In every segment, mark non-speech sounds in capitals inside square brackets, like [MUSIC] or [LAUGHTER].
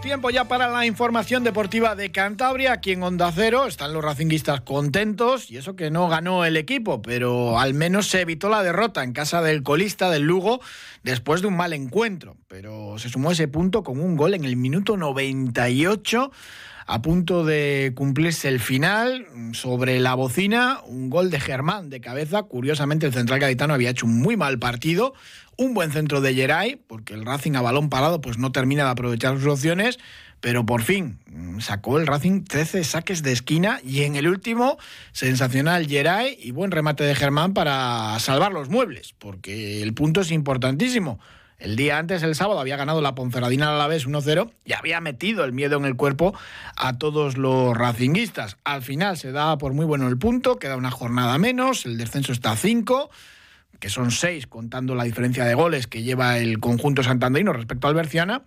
Tiempo ya para la información deportiva de Cantabria. Aquí en Onda Cero están los racinguistas contentos y eso que no ganó el equipo, pero al menos se evitó la derrota en casa del colista del Lugo después de un mal encuentro. Pero se sumó ese punto con un gol en el minuto 98 a punto de cumplirse el final sobre la bocina, un gol de Germán de cabeza. Curiosamente, el central gaditano había hecho un muy mal partido, un buen centro de Geray, porque el Racing a balón parado pues no termina de aprovechar sus opciones, pero por fin mm, sacó el Racing 13 saques de esquina y en el último, sensacional Geray y buen remate de Germán para salvar los muebles, porque el punto es importantísimo. El día antes, el sábado, había ganado la Ponferradina a la vez 1-0 y había metido el miedo en el cuerpo a todos los racinguistas. Al final se da por muy bueno el punto, queda una jornada menos, el descenso está a 5 que son 6 contando la diferencia de goles que lleva el conjunto santanderino respecto al Berciana,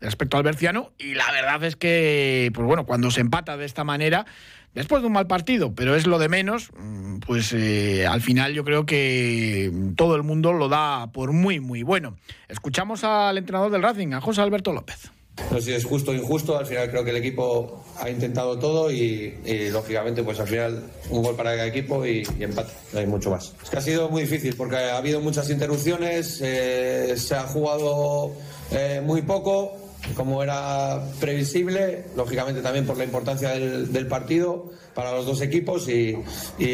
respecto al Berciano, y la verdad es que, pues bueno, cuando se empata de esta manera, después de un mal partido, pero es lo de menos, mm, pues eh, al final yo creo que todo el mundo lo da por muy, muy bueno. Escuchamos al entrenador del Racing, a José Alberto López. No sé es justo o injusto, al final creo que el equipo ha intentado todo y, lógicamente pues al final un gol para cada equipo y, empate, no hay mucho más. Es que ha sido muy difícil porque ha habido muchas interrupciones, eh, se ha jugado eh, muy poco, como era previsible, lógicamente también por la importancia del, partido para los dos equipos y,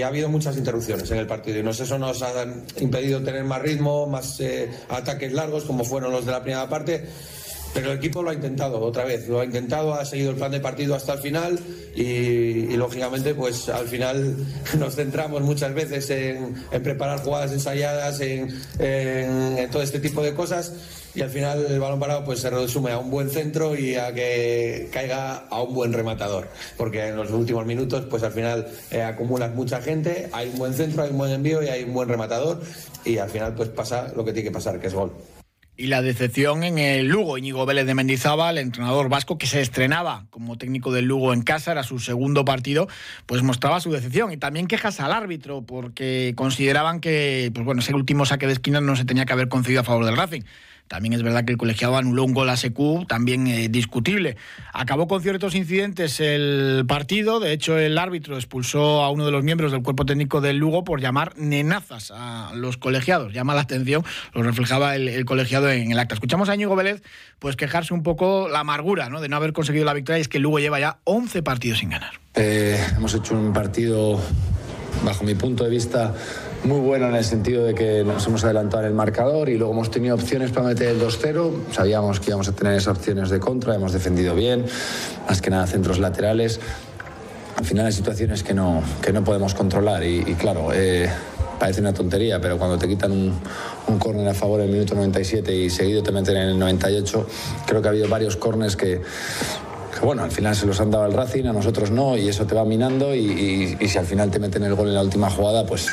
ha habido muchas interrupciones en el partido. Y no sé, eso nos ha impedido tener más ritmo, más eh, ataques largos como fueron los de la primera parte pero el equipo lo ha intentado otra vez, lo ha intentado, ha seguido el plan de partido hasta el final y, lógicamente pues al final [LAUGHS] nos centramos muchas veces en, preparar jugadas ensayadas, en, todo este tipo de cosas y al final el balón parado pues se resume a un buen centro y a que caiga a un buen rematador porque en los últimos minutos pues al final eh, acumulas mucha gente, hay un buen centro, hay un buen envío y hay un buen rematador y al final pues pasa lo que tiene que pasar, que es gol. Y la decepción en el Lugo, Íñigo Vélez de Mendizábal, entrenador vasco que se estrenaba como técnico del Lugo en casa, era su segundo partido, pues mostraba su decepción. Y también quejas al árbitro, porque consideraban que, pues bueno, ese último saque de esquina no se tenía que haber concedido a favor del Racing. También es verdad que el colegiado anuló un gol a SQ, también eh, discutible. Acabó con ciertos incidentes el partido. De hecho, el árbitro expulsó a uno de los miembros del cuerpo técnico del Lugo por llamar nenazas a los colegiados. Llama la atención, lo reflejaba el, colegiado en el acta. Escuchamos a Íñigo Vélez pues quejarse un poco la amargura ¿no? de no haber conseguido la victoria y es que el Lugo lleva ya 11 partidos sin ganar. Eh, hemos hecho un partido, bajo mi punto de vista, muy bueno en el sentido de que nos hemos adelantado en el marcador y luego hemos tenido opciones para meter el 2-0. Sabíamos que íbamos a tener esas opciones de contra, hemos defendido bien, más que nada centros laterales. Al final hay situaciones que no, que no podemos controlar y, claro, eh, parece una tontería, pero cuando te quitan un, un córner a favor en el minuto 97 y seguido te meten en el 98, creo que ha habido varios córneres que, bueno, al final se los han dado al Racing, a nosotros no, y eso te va minando y, y, si al final te meten el gol en la última jugada, pues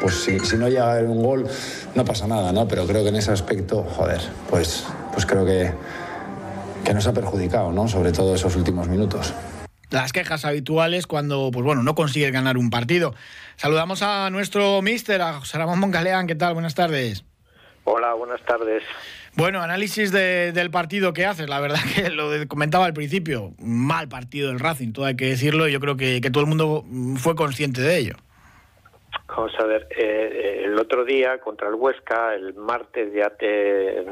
pues si, no llega a haber un gol, no pasa nada, ¿no? Pero creo que en ese aspecto, joder, pues, pues creo que, que nos ha perjudicado, ¿no? Sobre todo esos últimos minutos las quejas habituales cuando pues bueno, no consigues ganar un partido. Saludamos a nuestro mister, a José Ramón Moncaleán. ¿Qué tal? Buenas tardes. Hola, buenas tardes. Bueno, análisis del partido que haces. La verdad [LAUGHS] que lo comentaba al principio, mal partido del Racing, todo hay que decirlo. Y yo creo que, que todo el mundo fue consciente de ello. Vamos a ver, eh, eh, el otro día contra el Huesca, el martes ya te,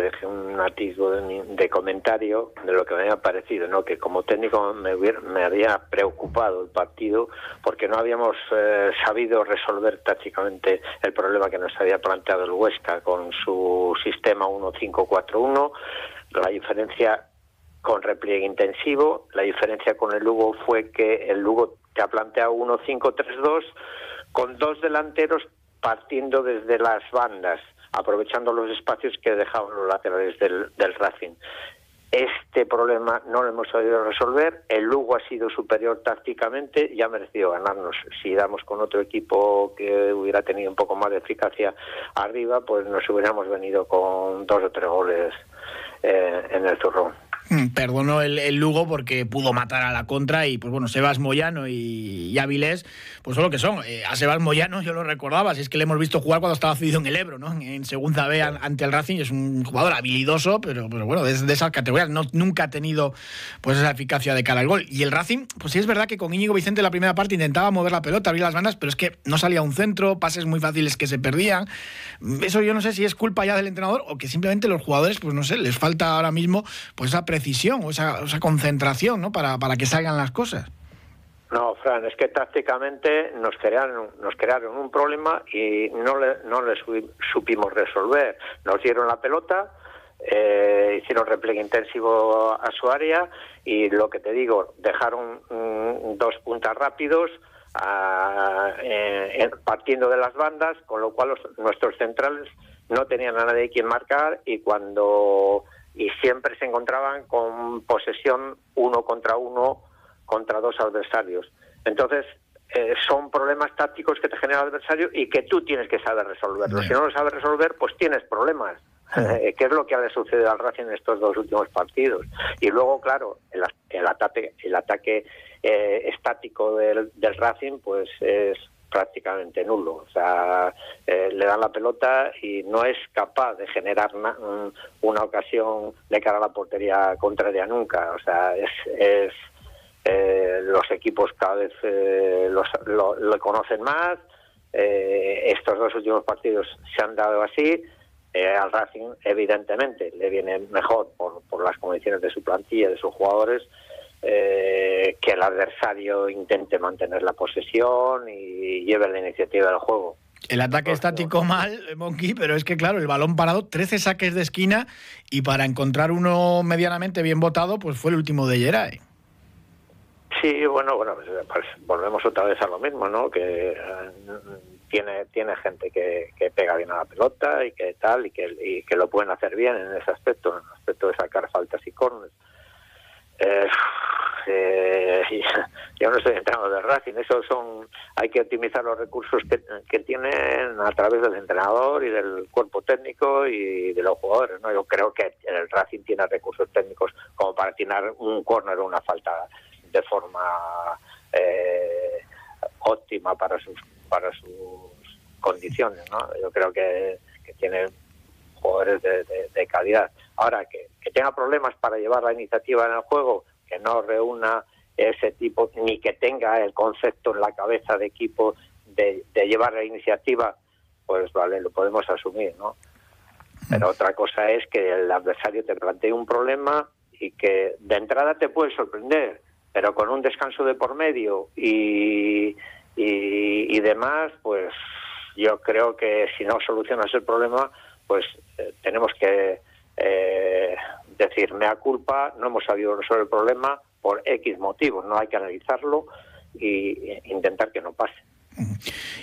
dejé un atisbo de, comentario de lo que me había parecido, ¿no? que como técnico me, me había preocupado el partido porque no habíamos eh, sabido resolver tácticamente el problema que nos había planteado el Huesca con su sistema 1-5-4-1. La diferencia con repliegue intensivo. La diferencia con el Lugo fue que el Lugo te ha planteado 1-5-3-2 con dos delanteros partiendo desde las bandas aprovechando los espacios que dejaban los laterales del, del Racing. Este problema no lo hemos sabido resolver. El Lugo ha sido superior tácticamente y ha merecido ganarnos. Si damos con otro equipo que hubiera tenido un poco más de eficacia arriba, pues nos hubiéramos venido con dos o tres goles eh, en el zurrón. Mm, perdonó el, Lugo porque pudo matar a la contra y pues bueno, Sebas Moyano y, y Avilés, pues son lo que son. Eh, a Sebas Moyano yo lo recordaba, si es que le hemos visto jugar cuando estaba cedido en el Ebro, ¿no? En, segunda B ante el Racing, es un jugador habilidoso, pero, pero bueno, es de esas categorías, no, nunca ha tenido pues esa eficacia de cara al gol. Y el Racing, pues sí es verdad que con Íñigo Vicente en la primera parte intentaba mover la pelota, abrir las bandas, pero es que no salía un centro, pases muy fáciles que se perdían. Eso yo no sé si es culpa ya del entrenador o que simplemente los jugadores, pues no sé, les falta ahora mismo pues esa precisión o esa, concentración ¿no? para, para que salgan las cosas. No, Fran, es que tácticamente nos crearon, nos crearon un problema y no le, no le supimos resolver. Nos dieron la pelota, eh, hicieron repliegue intensivo a su área y lo que te digo, dejaron mm, dos puntas rápidos eh, partiendo de las bandas, con lo cual nuestros centrales no tenían a nadie quien marcar y cuando y siempre se encontraban con posesión uno contra uno contra dos adversarios. Entonces, eh, son problemas tácticos que te genera el adversario y que tú tienes que saber resolverlos. Si no lo sabes resolver, pues tienes problemas. [LAUGHS] ¿Qué es lo que ha de suceder al Racing en estos dos últimos partidos? Y luego, claro, el, el ataque, el ataque eh, estático del, del Racing, pues es prácticamente nulo. O sea, eh, le dan la pelota y no es capaz de generar una, ocasión de cara a la portería contraria nunca. O sea, es, es eh, los equipos cada vez eh, los, lo, conocen más. estos dos últimos partidos se han dado así. al Racing, evidentemente, le viene mejor por, por las condiciones de su plantilla, de sus jugadores, eh, que el adversario intente mantener la posesión y lleve la iniciativa del juego. El ataque estático mal, Monkey, pero es que claro, el balón parado, 13 saques de esquina y para encontrar uno medianamente bien votado, pues fue el último de Geray. Sí, bueno, bueno, pues, volvemos otra vez a lo mismo, ¿no? Que eh, tiene tiene gente que, que, pega bien a la pelota y que tal y que, y que lo pueden hacer bien en ese aspecto, en el aspecto de sacar faltas y corners. Eh, eh, [LAUGHS] yo no estoy entrando de Racing, eso son, hay que optimizar los recursos que, que, tienen a través del entrenador y del cuerpo técnico y de los jugadores. ¿no? Yo creo que el Racing tiene recursos técnicos como para tirar un córner o una falta de forma eh, óptima para sus para sus condiciones. ¿no? Yo creo que, que tiene jugadores de calidad. Ahora, que, tenga problemas para llevar la iniciativa en el juego, que no reúna ese tipo, ni que tenga el concepto en la cabeza de equipo de, llevar la iniciativa, pues vale, lo podemos asumir, ¿no? Pero otra cosa es que el adversario te plantee un problema y que de entrada te puede sorprender, pero con un descanso de por medio y, y, demás, pues yo creo que si no solucionas el problema, pues eh, tenemos que eh, decir, mea culpa, no hemos sabido resolver el problema por X motivos, no hay que analizarlo e intentar que no pase.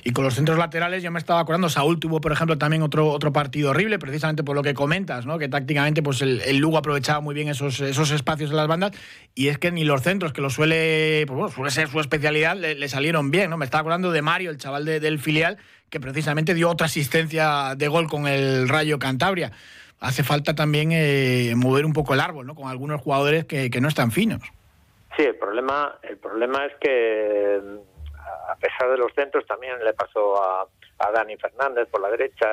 Y con los centros laterales yo me estaba acordando, Saúl tuvo, por ejemplo, también otro, otro partido horrible, precisamente por lo que comentas, ¿no? que tácticamente pues el, el Lugo aprovechaba muy bien esos, esos espacios en las bandas, y es que ni los centros, que lo suele, pues, bueno, suele ser su especialidad, le, salieron bien. ¿no? Me estaba acordando de Mario, el chaval del filial, que precisamente dio otra asistencia de gol con el Rayo Cantabria hace falta también eh, mover un poco el árbol, ¿no? Con algunos jugadores que, no están finos. Sí, el problema, el problema es que a pesar de los centros también le pasó a, Dani Fernández por la derecha,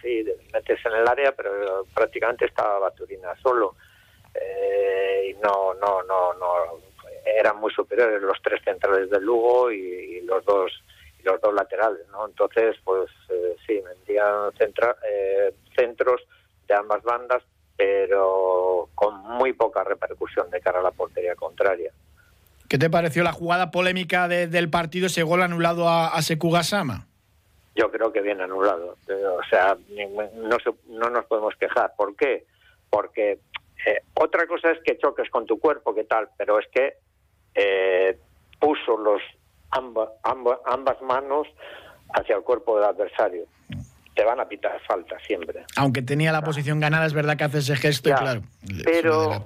sí, metes en el área, pero prácticamente estaba Baturina solo. Eh, y no, no, no, no, eran muy superiores los tres centrales del Lugo y, los dos los dos laterales, ¿no? Entonces, pues eh, sí, vendían centra, centros de ambas bandas, pero con muy poca repercusión de cara a la portería contraria. ¿Qué te pareció la jugada polémica del partido, ese gol anulado a, a Sekugasama? Yo creo que bien anulado. O sea, no, no nos podemos quejar. ¿Por qué? Porque eh, otra cosa es que choques con tu cuerpo, ¿qué tal? Pero es que eh, puso los ambas manos hacia el cuerpo del adversario. Te van a pitar falta siempre. Aunque tenía la posición ganada, es verdad que hace ese gesto y claro. Pero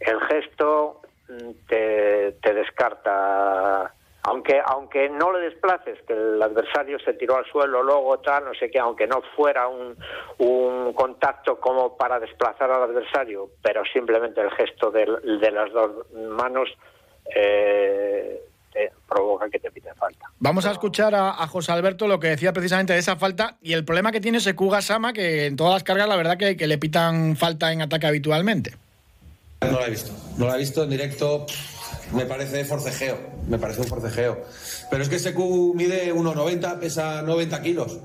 el gesto mm, te, te descarta aunque aunque no le desplaces, que el adversario se tiró al suelo, luego tal, no sé qué, aunque no fuera un, un contacto como para desplazar al adversario, pero simplemente el gesto de, de las dos manos eh, provoca que te pide falta. Vamos a escuchar a, José Alberto lo que decía precisamente de esa falta y el problema que tiene Sekuga Sama, que en todas las cargas la verdad que, que le pitan falta en ataque habitualmente. No la he visto, no la he visto en directo me parece forcejeo, me parece un forcejeo. Pero es que ese Q mide 1,90, pesa 90 kilos.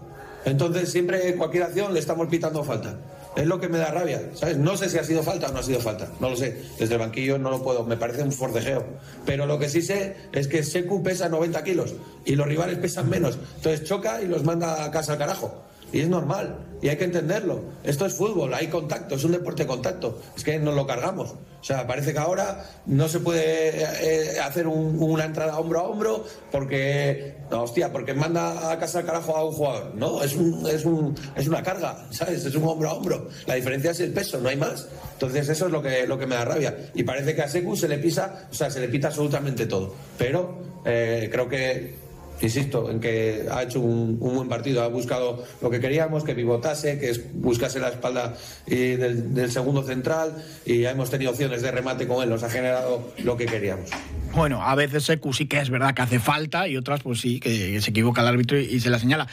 Entonces siempre cualquier acción le estamos pitando falta. Es lo que me da rabia, ¿sabes? No sé si ha sido falta o no ha sido falta, no lo sé. Desde el banquillo no lo puedo, me parece un forcejeo. Pero lo que sí sé es que Secu pesa 90 kilos y los rivales pesan menos. Entonces choca y los manda a casa al carajo. Y es normal, y hay que entenderlo. Esto es fútbol, hay contacto, es un deporte de contacto. Es que nos lo cargamos. O sea, parece que ahora no se puede eh, hacer una entrada hombro a hombro porque, no, hostia, porque manda a casa al carajo a un jugador. No, es, un, es, un, es una carga, ¿sabes? Es un hombro a hombro. La diferencia es el peso, no hay más. Entonces eso es lo que, lo que me da rabia. Y parece que a Secu se le pisa, o sea, se le pita absolutamente todo. Pero eh, creo que insisto, en que ha hecho un, buen partido, ha buscado lo que queríamos, que pivotase, que buscase la espalda del, segundo central y hemos tenido opciones de remate con él, nos ha generado lo que queríamos. Bueno, a veces Secu sí que es verdad que hace falta y otras pues sí, que, se equivoca el árbitro y, se la señala.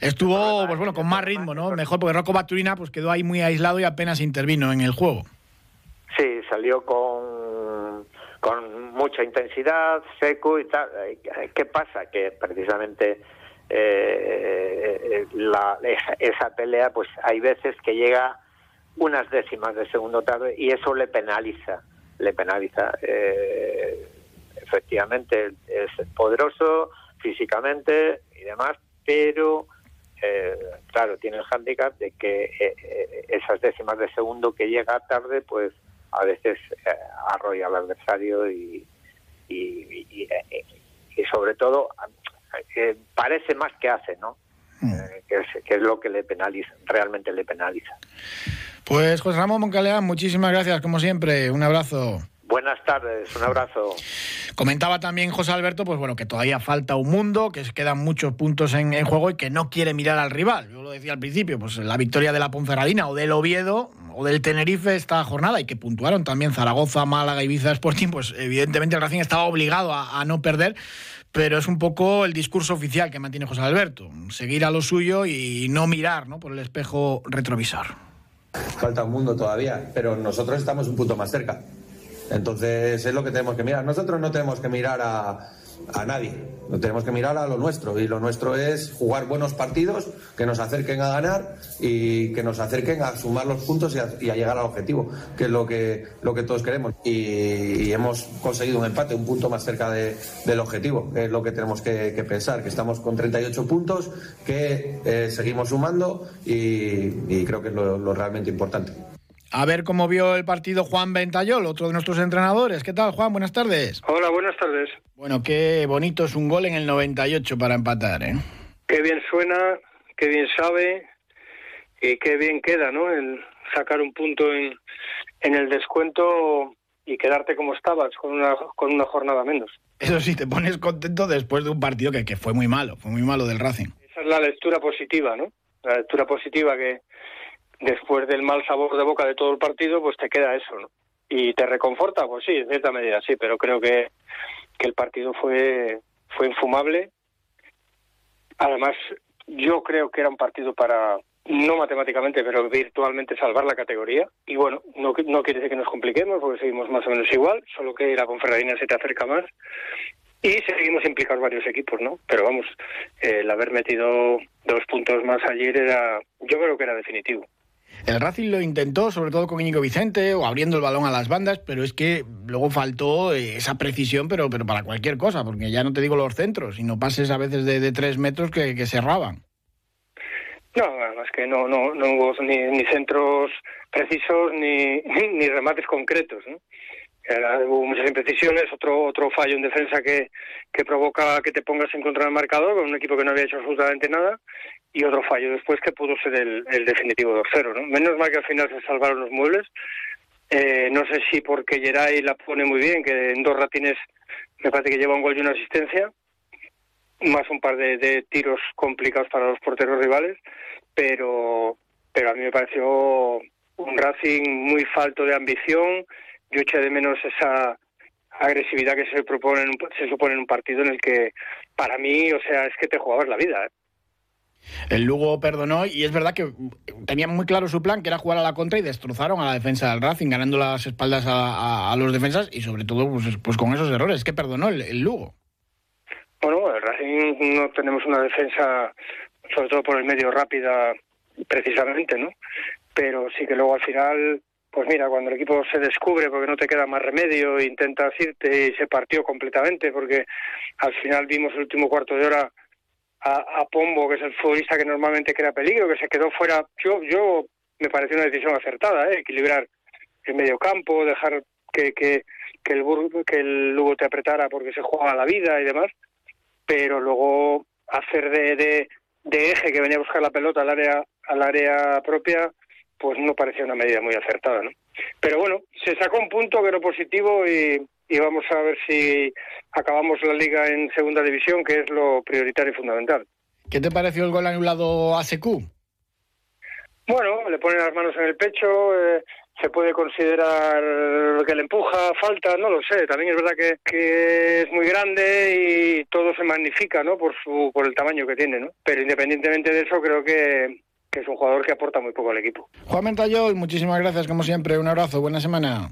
Estuvo, pues bueno, con más ritmo, ¿no? Mejor porque Rocco Baturina pues quedó ahí muy aislado y apenas intervino en el juego. Sí, salió con con mucha intensidad, seco y tal. Eh, ¿Qué pasa? Que precisamente eh, la, esa, pelea, pues hay veces que llega unas décimas de segundo tarde y eso le penaliza, le penaliza. Eh, efectivamente, es poderoso físicamente y demás, pero claro, tiene el hándicap de que esas décimas de segundo que llega tarde, pues a veces eh, arrolla al adversario y, y, sobre todo eh, parece más que hace, ¿no? Mm. Eh, que, es, que, es, lo que le penaliza, realmente le penaliza. Pues José Ramón Moncaleán, muchísimas gracias, como siempre, un abrazo. Buenas tardes, un abrazo. Comentaba también José Alberto, pues bueno, que todavía falta un mundo, que quedan muchos puntos en, juego y que no quiere mirar al rival. Yo lo decía al principio, pues la victoria de la Ponferradina o del Oviedo o del Tenerife esta jornada y que puntuaron también Zaragoza, Málaga, Ibiza, Sporting, pues evidentemente el Racing estaba obligado a, no perder pero es un poco el discurso oficial que mantiene José Alberto, seguir a lo suyo y no mirar ¿no? por el espejo retrovisor. Falta un mundo todavía, pero nosotros estamos un punto más cerca. Entonces es lo que tenemos que mirar. Nosotros no tenemos que mirar a, a nadie. No tenemos que mirar a lo nuestro y lo nuestro es jugar buenos partidos que nos acerquen a ganar y que nos acerquen a sumar los puntos y a, llegar al objetivo, que es lo que, lo que todos queremos. Y, hemos conseguido un empate, un punto más cerca del objetivo, que es lo que tenemos que, pensar, que estamos con 38 puntos, que eh, seguimos sumando y, creo que es lo realmente importante. A ver cómo vio el partido Juan Ventayol, otro de nuestros entrenadores. ¿Qué tal, Juan? Buenas tardes. Hola, buenas tardes. Bueno, qué bonito es un gol en el 98 para empatar, ¿eh? Qué bien suena, qué bien sabe y qué bien queda, ¿no? El sacar un punto en, en el descuento y quedarte como estabas, con una, con una jornada menos. Eso sí, te pones contento después de un partido que, que fue muy malo, fue muy malo del Racing. Esa es la lectura positiva, ¿no? La lectura positiva que, después del mal sabor de boca de todo el partido, pues te queda eso, ¿no? Y te reconforta, pues sí, en cierta medida sí, pero creo que, que el partido fue, fue infumable. Además, yo creo que era un partido para, no matemáticamente, pero virtualmente salvar la categoría. Y bueno, no, no quiere decir que nos compliquemos, porque seguimos más o menos igual, solo que la Conferradina se te acerca más. Y seguimos implicados varios equipos, ¿no? Pero vamos, el haber metido dos puntos más ayer era, yo creo que era definitivo. El Racing lo intentó, sobre todo con Íñigo Vicente, o abriendo el balón a las bandas, pero es que luego faltó eh, esa precisión, pero, pero para cualquier cosa, porque ya no te digo los centros, sino pases a veces de, tres metros que, que cerraban. No, es que no, no, hubo ni, centros precisos ni, remates concretos. hubo muchas imprecisiones, otro otro fallo en defensa que, que provoca que te pongas en contra del marcador con un equipo que no había hecho absolutamente nada y otro fallo después que pudo ser el, el definitivo 2-0. ¿no? Menos mal que al final se salvaron los muebles. Eh, no sé si porque Geray la pone muy bien, que en dos ratines me parece que lleva un gol y una asistencia, más un par de, de tiros complicados para los porteros rivales, pero, pero a mí me pareció un Racing muy falto de ambición, yo eché de menos esa agresividad que se propone se supone en un partido en el que para mí o sea es que te jugabas la vida ¿eh? El Lugo perdonó y es verdad que tenían muy claro su plan, que era jugar a la contra y destrozaron a la defensa del Racing, ganando las espaldas a, a, los defensas y sobre todo pues, pues con esos errores. que perdonó el, el, Lugo? Bueno, el Racing no tenemos una defensa, sobre todo por el medio rápida, precisamente, ¿no? Pero sí que luego al final pues mira, cuando el equipo se descubre porque no te queda más remedio, intentas irte y se partió completamente porque al final vimos el último cuarto de hora a, a Pombo, que es el futbolista que normalmente crea peligro, que se quedó fuera. Yo, yo me pareció una decisión acertada, ¿eh? equilibrar el medio campo, dejar que, que, que el que el Lugo te apretara porque se juega la vida y demás, pero luego hacer de, de, de eje que venía a buscar la pelota al área al área propia pues no parecía una medida muy acertada, ¿no? Pero bueno, se sacó un punto que era positivo y, y vamos a ver si acabamos la liga en segunda división, que es lo prioritario y fundamental. ¿Qué te pareció el gol anulado a Secu? Bueno, le pone las manos en el pecho, eh, se puede considerar que le empuja, falta, no lo sé. También es verdad que, que, es muy grande y todo se magnifica, ¿no? Por su, por el tamaño que tiene, ¿no? Pero independientemente de eso, creo que que es un jugador que aporta muy poco al equipo. Juan Mentayol, muchísimas gracias como siempre, un abrazo, buena semana.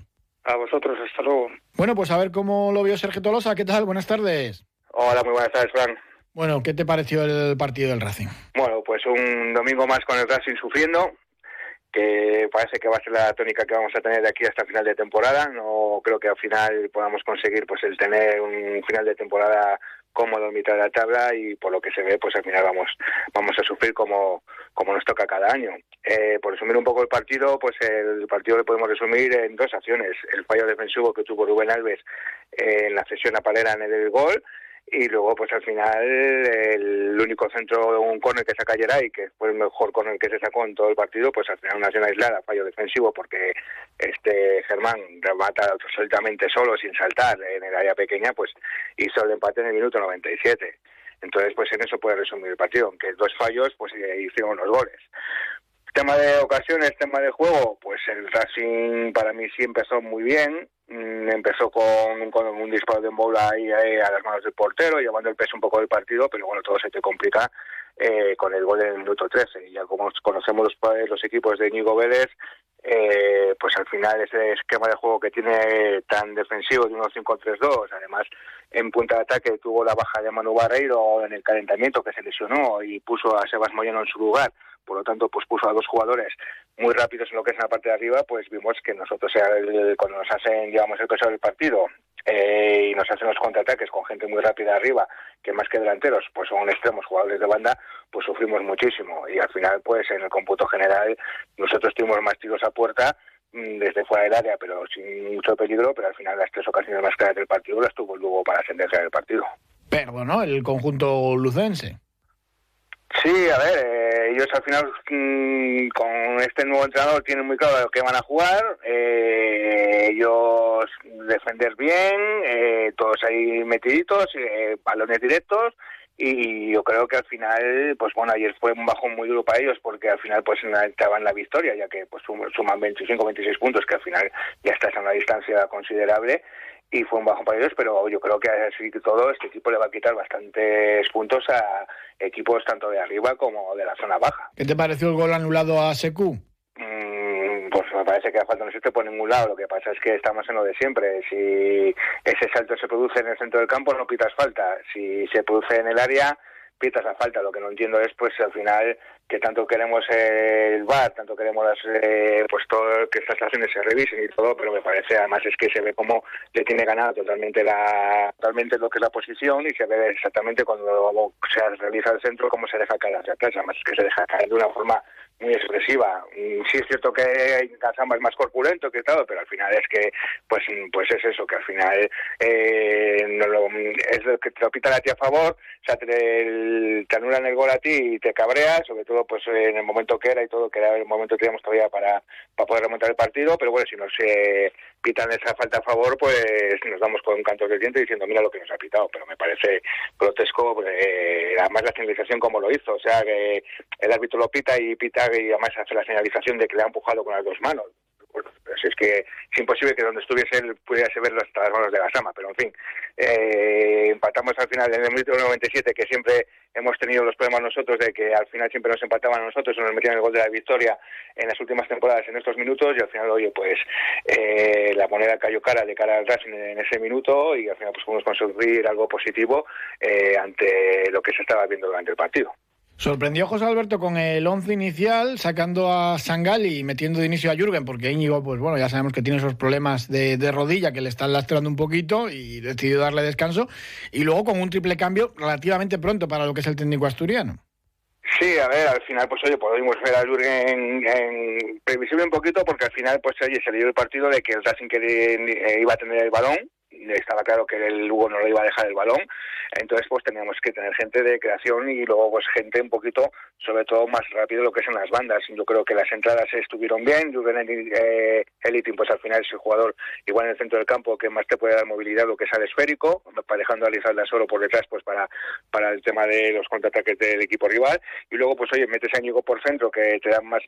A vosotros, hasta luego. Bueno, pues a ver cómo lo vio Sergio Tolosa, ¿qué tal? Buenas tardes. Hola, muy buenas tardes, Fran. Bueno, ¿qué te pareció el partido del Racing? Bueno, pues un domingo más con el Racing sufriendo, que parece que va a ser la tónica que vamos a tener de aquí hasta final de temporada. No creo que al final podamos conseguir pues el tener un final de temporada cómodo en mitad de la tabla y por lo que se ve pues al final vamos vamos a sufrir como como nos toca cada año. Eh, por resumir un poco el partido pues el partido lo podemos resumir en dos acciones. El fallo defensivo que tuvo Rubén Alves en la sesión a Palera en el gol y luego pues al final el único centro un córner que saca y que fue el mejor córner que se sacó en todo el partido pues al final una acción aislada fallo defensivo porque este Germán remata absolutamente solo sin saltar en el área pequeña pues hizo el empate en el minuto 97 entonces pues en eso puede resumir el partido aunque dos fallos pues hicieron los goles tema de ocasiones, tema de juego, pues el Racing para mí sí empezó muy bien. Mm, empezó con, con un disparo de bola ahí, a las manos del portero, llevando el peso un poco del partido, pero bueno, todo se te complica eh, con el gol en el minuto 13. Y ya como conocemos los, equipos de Ñigo Vélez, eh, pues al final ese esquema de juego que tiene tan defensivo de 1-5-3-2, además en punta de ataque tuvo la baja de Manu Barreiro en el calentamiento que se lesionó y puso a Sebas Moyano en su lugar, por lo tanto pues puso a dos jugadores muy rápidos en lo que es la parte de arriba, pues vimos que nosotros cuando nos hacen, digamos, el peso del partido eh, y nos hacen los contraataques con gente muy rápida arriba, que más que delanteros, pues son extremos jugadores de banda, pues sufrimos muchísimo y al final pues en el cómputo general nosotros tuvimos más tiros a puerta mm, desde fuera del área, pero sin mucho peligro, pero al final las tres ocasiones más claras del partido las tuvo luego para sentenciar el partido. Perdón, El conjunto lucense. Sí, a ver, eh, ellos al final mm, con este nuevo entrenador tienen muy claro lo que van a jugar, eh, ellos defender bien, eh, todos ahí metiditos, eh, balones directos y yo creo que al final, pues bueno, ayer fue un bajón muy duro para ellos porque al final pues estaban la victoria ya que pues suman 25, 26 puntos que al final ya estás a una distancia considerable y fue un bajo para ellos, pero yo creo que así que todo este equipo le va a quitar bastantes puntos a equipos tanto de arriba como de la zona baja. ¿Qué te pareció el gol anulado a Secu? Mm, pues me parece que la falta no existe por ningún lado. Lo que pasa es que estamos en lo de siempre. Si ese salto se produce en el centro del campo, no pitas falta. Si se produce en el área, pitas la falta. Lo que no entiendo es, pues, al final que tanto queremos el VAR, tanto queremos eh, pues todo que estas acciones se revisen y todo, pero me parece además es que se ve como le tiene ganada totalmente la totalmente lo que es la posición y se ve exactamente cuando se realiza el centro cómo se deja caer hacia atrás, además es que se deja caer de una forma muy expresiva. Mm, sí es cierto que Kazama es más corpulento que todo, pero al final es que, pues, pues es eso, que al final eh, no lo, es lo que te lo pita a ti a favor, o sea, te, te, anulan el gol a ti y te cabreas, sobre todo pues en el momento que era y todo, que era el momento que teníamos todavía para, para poder remontar el partido, pero bueno, si nos se pitan esa falta a favor, pues nos damos con un canto de diente diciendo, mira lo que nos ha pitado, pero me parece grotesco, eh, además la señalización como lo hizo, o sea, que el árbitro lo pita y pita y además hace la señalización de que le ha empujado con las dos manos. Bueno, pues es que es imposible que donde estuviese él pudiese verlo hasta las manos de Gasama, pero en fin, eh, empatamos al final en el minuto 97, que siempre hemos tenido los problemas nosotros de que al final siempre nos empataban a nosotros o nos metían el gol de la victoria en las últimas temporadas en estos minutos y al final, oye, pues eh, la moneda cayó cara de cara al Racing en ese minuto y al final pues pudimos conseguir algo positivo eh, ante lo que se estaba viendo durante el partido. Sorprendió José Alberto con el once inicial, sacando a Sangali y metiendo de inicio a Jürgen, porque Íñigo, pues bueno, ya sabemos que tiene esos problemas de, rodilla que le están lastrando un poquito y decidió darle descanso. Y luego con un triple cambio relativamente pronto para lo que es el técnico asturiano. Sí, a ver, al final, pues oye, podemos ver a Jürgen en, previsible un poquito, porque al final, pues oye, se le dio el partido de que el Racing eh, iba a tener el balón, estaba claro que el Lugo no le iba a dejar el balón, entonces pues teníamos que tener gente de creación y luego pues gente un poquito, sobre todo más rápido lo que son las bandas. Yo creo que las entradas estuvieron bien, Juven eh, Elitin pues al final es el jugador igual en el centro del campo que más te puede dar movilidad lo que es al esférico, dejando a Lizalda solo por detrás pues para, para el tema de los contraataques del equipo rival. Y luego pues oye, metes a Ñigo por centro que te da más,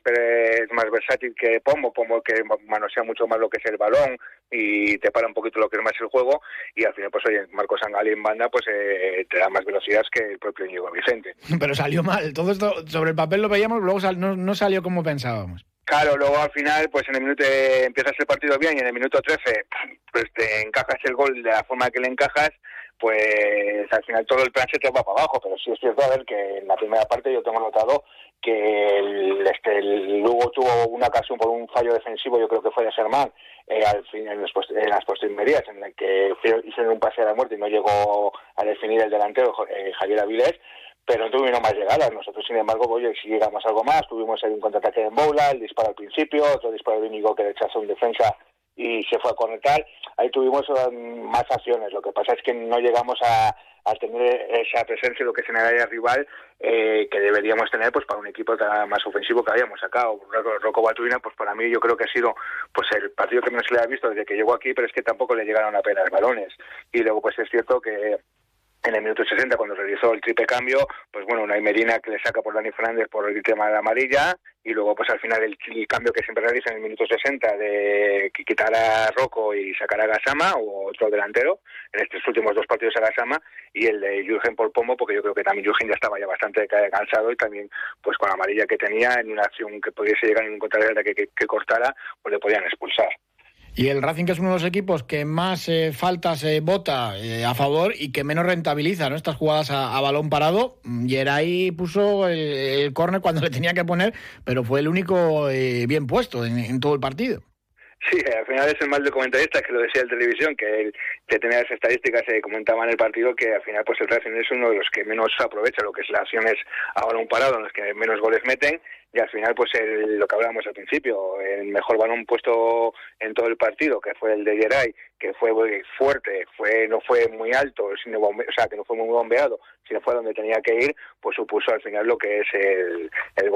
más versátil que Pombo, Pombo que manosea mucho más lo que es el balón y te para un poquito lo que es más el juego y al final, pues oye, Marcos Sangali en banda, pues eh, te da más velocidad que el propio Íñigo Vicente. [LAUGHS] Pero salió mal, todo esto sobre el papel lo veíamos, luego no, no salió como pensábamos. Claro, luego al final, pues en el minuto empiezas el partido bien y en el minuto 13, pues te encajas el gol de la forma que le encajas, pues al final todo el plan se te va para abajo. Pero sí es cierto, a ver, que en la primera parte yo tengo notado que el, este, Lugo tuvo una ocasión por un fallo defensivo, yo creo que fue de Sermán, eh, al fin, en, los, en las postrimerías, en la que hicieron un pase a la muerte y no llegó a definir el delantero eh, Javier Avilés, pero no tuvieron más llegadas. Nosotros, sin embargo, oye, si llegamos algo más, tuvimos ahí un contraataque en Boula, el disparo al principio, otro disparo de Íñigo que rechazó un defensa y se fue a conectar. Ahí tuvimos um, más acciones. Lo que pasa es que no llegamos a, tener esa presencia, lo que es en el área rival, eh, que deberíamos tener pues para un equipo más ofensivo que habíamos sacado. Rocco Batuina, pues para mí yo creo que ha sido pues el partido que menos se le ha visto desde que llegó aquí, pero es que tampoco le llegaron apenas balones. Y luego pues es cierto que en el minuto 60 cuando realizó el triple cambio, pues bueno, una Medina que le saca por Dani Fernández por el tema de la amarilla y luego pues al final el, cambio que siempre realiza en el minuto 60 de quitar a Rocco y sacar a Gasama o otro delantero, en estos últimos dos partidos a Gasama y el de Jürgen por Pomo porque yo creo que también Jürgen ya estaba ya bastante cansado y también pues con la amarilla que tenía en una acción que pudiese llegar en un contrario que, que, que cortara pues le podían expulsar. Y el Racing que es uno de los equipos que más eh, faltas eh, vota eh, a favor y que menos rentabiliza ¿no? estas jugadas a, balón parado. Geray puso el, córner cuando [LAUGHS] le tenía que poner, pero fue el único bien puesto en, todo el partido. Sí, al final es el mal de comentarista que lo decía en televisión, que, que tenía las estadísticas se comentaba en el partido que al final pues el Racing es uno de los que menos aprovecha lo que es las acciones a balón parado, en los que menos goles meten y al final pues lo que hablábamos al principio el mejor balón puesto en todo el partido que fue el de Geray que fue fuerte fue no fue muy alto sino o sea que no fue muy bombeado sino fue donde tenía que ir pues supuso al final lo que es el, el,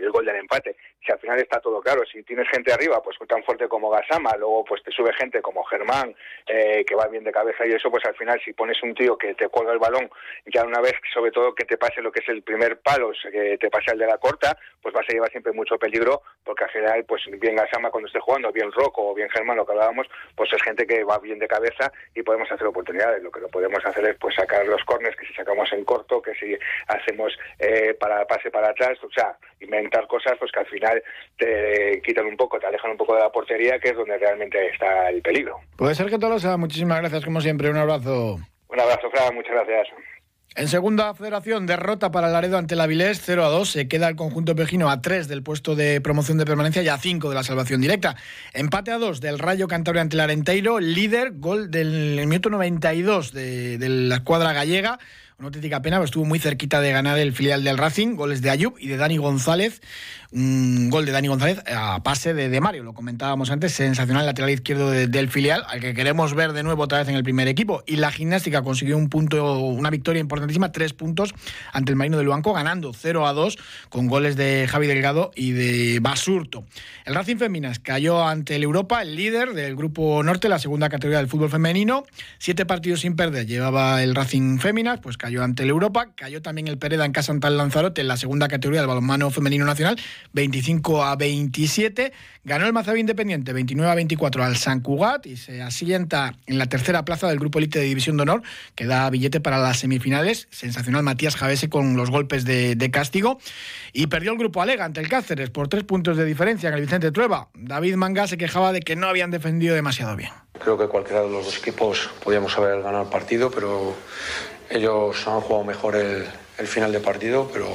el gol del empate. Si al final está todo claro si tienes gente arriba pues tan fuerte como Gasama luego pues te sube gente como Germán eh, que va bien de cabeza y eso pues al final si pones un tío que te cuelga el balón ya una vez sobre todo que te pase lo que es el primer palo que te pase el de la corta pues va a llevar siempre mucho peligro, porque al general, pues bien Gasama cuando esté jugando, bien Rocco o bien Germán, lo que hablábamos, pues es gente que va bien de cabeza y podemos hacer oportunidades. Lo que lo podemos hacer es pues sacar los corners, que si sacamos en corto, que si hacemos eh, para pase para atrás, o sea, inventar cosas pues que al final te quitan un poco, te alejan un poco de la portería, que es donde realmente está el peligro. Puede ser que todo lo sea. Muchísimas gracias, como siempre. Un abrazo. Un abrazo, Fran. Muchas gracias. En segunda federación, derrota para Laredo ante la Vilés, 0 a 2. Se queda el conjunto pejino a 3 del puesto de promoción de permanencia y a 5 de la salvación directa. Empate a 2 del Rayo Cantabria ante el Arenteiro, líder, gol del minuto 92 de, de la escuadra gallega. Una auténtica pena, pero estuvo muy cerquita de ganar el filial del Racing, goles de Ayub y de Dani González un gol de Dani González a pase de, de Mario, lo comentábamos antes, sensacional lateral izquierdo del filial, al que queremos ver de nuevo otra vez en el primer equipo. Y la gimnástica consiguió un punto, una victoria importantísima, tres puntos ante el Marino del Banco, ganando 0 a 2 con goles de Javi Delgado y de Basurto. El Racing Féminas cayó ante el Europa, el líder del grupo norte, la segunda categoría del fútbol femenino. Siete partidos sin perder llevaba el Racing Féminas, pues cayó ante el Europa, cayó también el Pereda en casa ante el Lanzarote en la segunda categoría del balonmano femenino nacional 25 a 27. Ganó el Mazabi Independiente 29 a 24 al San Cugat y se asienta en la tercera plaza del grupo elite de División de Honor, que da billete para las semifinales. Sensacional Matías Javese con los golpes de, castigo. Y perdió el grupo Alega ante el Cáceres por tres puntos de diferencia en el Vicente Trueba. David Manga se quejaba de que no habían defendido demasiado bien. Creo que cualquiera de los dos equipos podíamos haber ganado el partido, pero ellos han jugado mejor el, final de partido, pero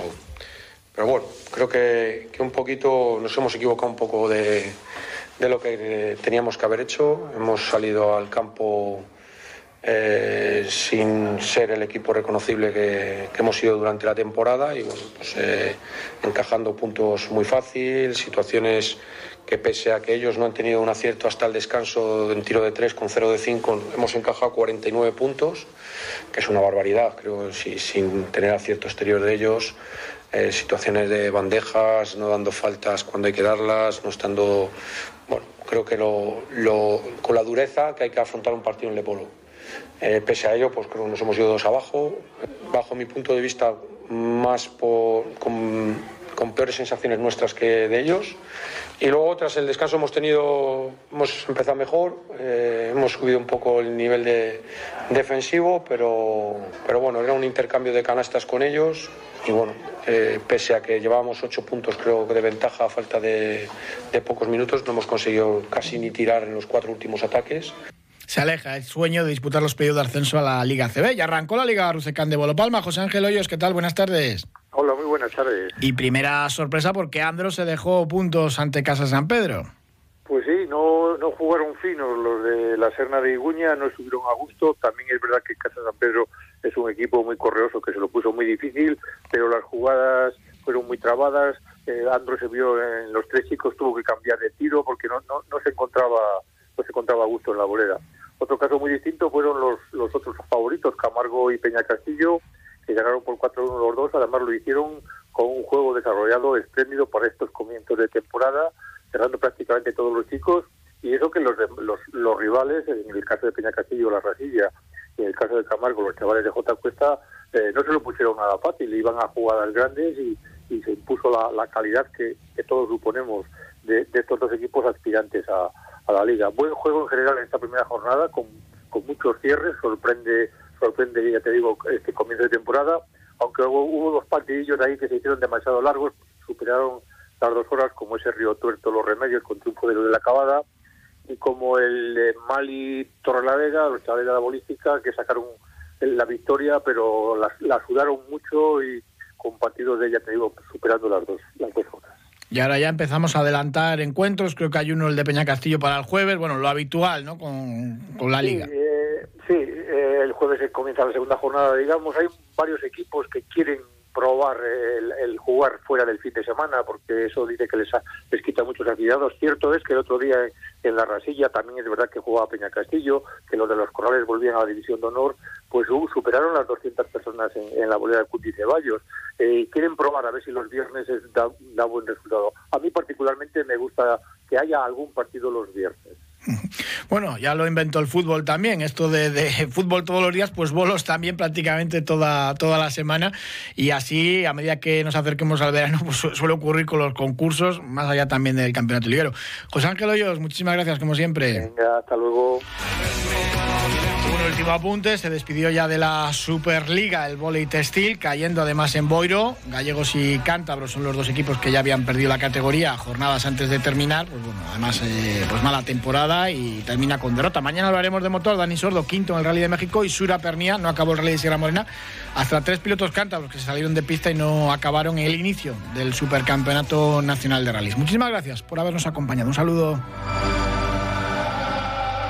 pero bueno, creo que, que, un poquito nos hemos equivocado un poco de, de, lo que teníamos que haber hecho. Hemos salido al campo eh, sin ser el equipo reconocible que, que, hemos sido durante la temporada y bueno, pues, eh, encajando puntos muy fácil, situaciones que pese a que ellos no han tenido un acierto hasta el descanso en tiro de 3 con 0 de 5, hemos encajado 49 puntos, que es una barbaridad, creo, si, sin tener acierto exterior de ellos eh, situaciones de bandejas, no dando faltas cuando hay que darlas, no estando. Bueno, creo que lo, con la dureza que hay que afrontar un partido en Lepolo. Eh, pese a ello, pues creo que nos hemos ido dos abajo. Bajo mi punto de vista, más por, con peores sensaciones nuestras que de ellos. Y luego, tras el descanso, hemos tenido, hemos empezado mejor, eh, hemos subido un poco el nivel de defensivo, pero, pero bueno, era un intercambio de canastas con ellos. Y bueno, eh, pese a que llevábamos ocho puntos, creo que de ventaja a falta de, de pocos minutos, no hemos conseguido casi ni tirar en los cuatro últimos ataques se aleja el sueño de disputar los pedidos de ascenso a la Liga CB. Ya arrancó la Liga Rusecán de Palma. José Ángel Hoyos, ¿qué tal? Buenas tardes. Hola, muy buenas tardes. Y primera sorpresa porque Andro se dejó puntos ante Casa San Pedro. Pues sí, no, no jugaron finos los de la Serna de Iguña, no estuvieron a gusto. También es verdad que Casa San Pedro es un equipo muy correoso que se lo puso muy difícil, pero las jugadas fueron muy trabadas. Eh, Andro se vio en los tres chicos, tuvo que cambiar de tiro porque no, no, no se encontraba no se encontraba a gusto en la bolera. Otro caso muy distinto fueron los, los otros favoritos, Camargo y Peña Castillo, que ganaron por 4-1 los dos. Además lo hicieron con un juego desarrollado espléndido para estos comienzos de temporada, cerrando prácticamente todos los chicos. Y eso que los, los, los rivales, en el caso de Peña Castillo, La Rasilla, y en el caso de Camargo, los chavales de J. Cuesta, eh, no se lo pusieron nada fácil, iban a jugadas grandes y, se impuso la, la calidad que, que, todos suponemos de, de estos dos equipos aspirantes a, a la liga. Buen juego en general en esta primera jornada, con, con muchos cierres, sorprende, sorprende, ya te digo, este comienzo de temporada, aunque hubo, hubo dos partidillos ahí que se hicieron demasiado largos, superaron las dos horas, como ese Río Tuerto Los Remedios con triunfo de lo de la acabada, y como el Mali Torrelavega, los chavales de la bolística, que sacaron la victoria, pero la, la sudaron mucho y con partidos de, ya te digo, superando las dos, las dos horas. Y ahora ya empezamos a adelantar encuentros. Creo que hay uno, el de Peña Castillo, para el jueves. Bueno, lo habitual, ¿no? Con, con la liga. Sí, eh, sí eh, el jueves comienza la segunda jornada, digamos. Hay varios equipos que quieren probar el, el, jugar fuera del fin de semana, porque eso dice que les, ha, les quita muchos afiliados. Cierto es que el otro día en la Rasilla también es verdad que jugaba Peña Castillo, que los de los Corrales volvían a la División de Honor, pues uh, superaron las 200 personas en, en la bolera de Cuti Ceballos. Eh, quieren probar a ver si los viernes es, da, da buen resultado. A mí particularmente me gusta que haya algún partido los viernes. Bueno, ya lo inventó el fútbol también, esto de, de, [LAUGHS] fútbol todos los días, pues bolos también prácticamente toda, toda la semana y así a medida que nos acerquemos al verano [LAUGHS] pues suele ocurrir con los concursos, más allá también del campeonato liguero. José Ángel Hoyos, muchísimas gracias como siempre. Venga, hasta luego. Un último apunte, se despidió ya de la Superliga el volei textil, cayendo además en Boiro. Gallegos y Cántabros son los dos equipos que ya habían perdido la categoría jornadas antes de terminar. Pues bueno, además, eh, pues mala temporada y termina con derrota. Mañana hablaremos de motor, Dani Sordo, quinto en el Rally de México y Sura Pernía, no acabó el Rally de Sierra Morena. Hasta tres pilotos cántabros que se salieron de pista y no acabaron el inicio del Supercampeonato Nacional de Rallys. Muchísimas gracias por habernos acompañado. Un saludo.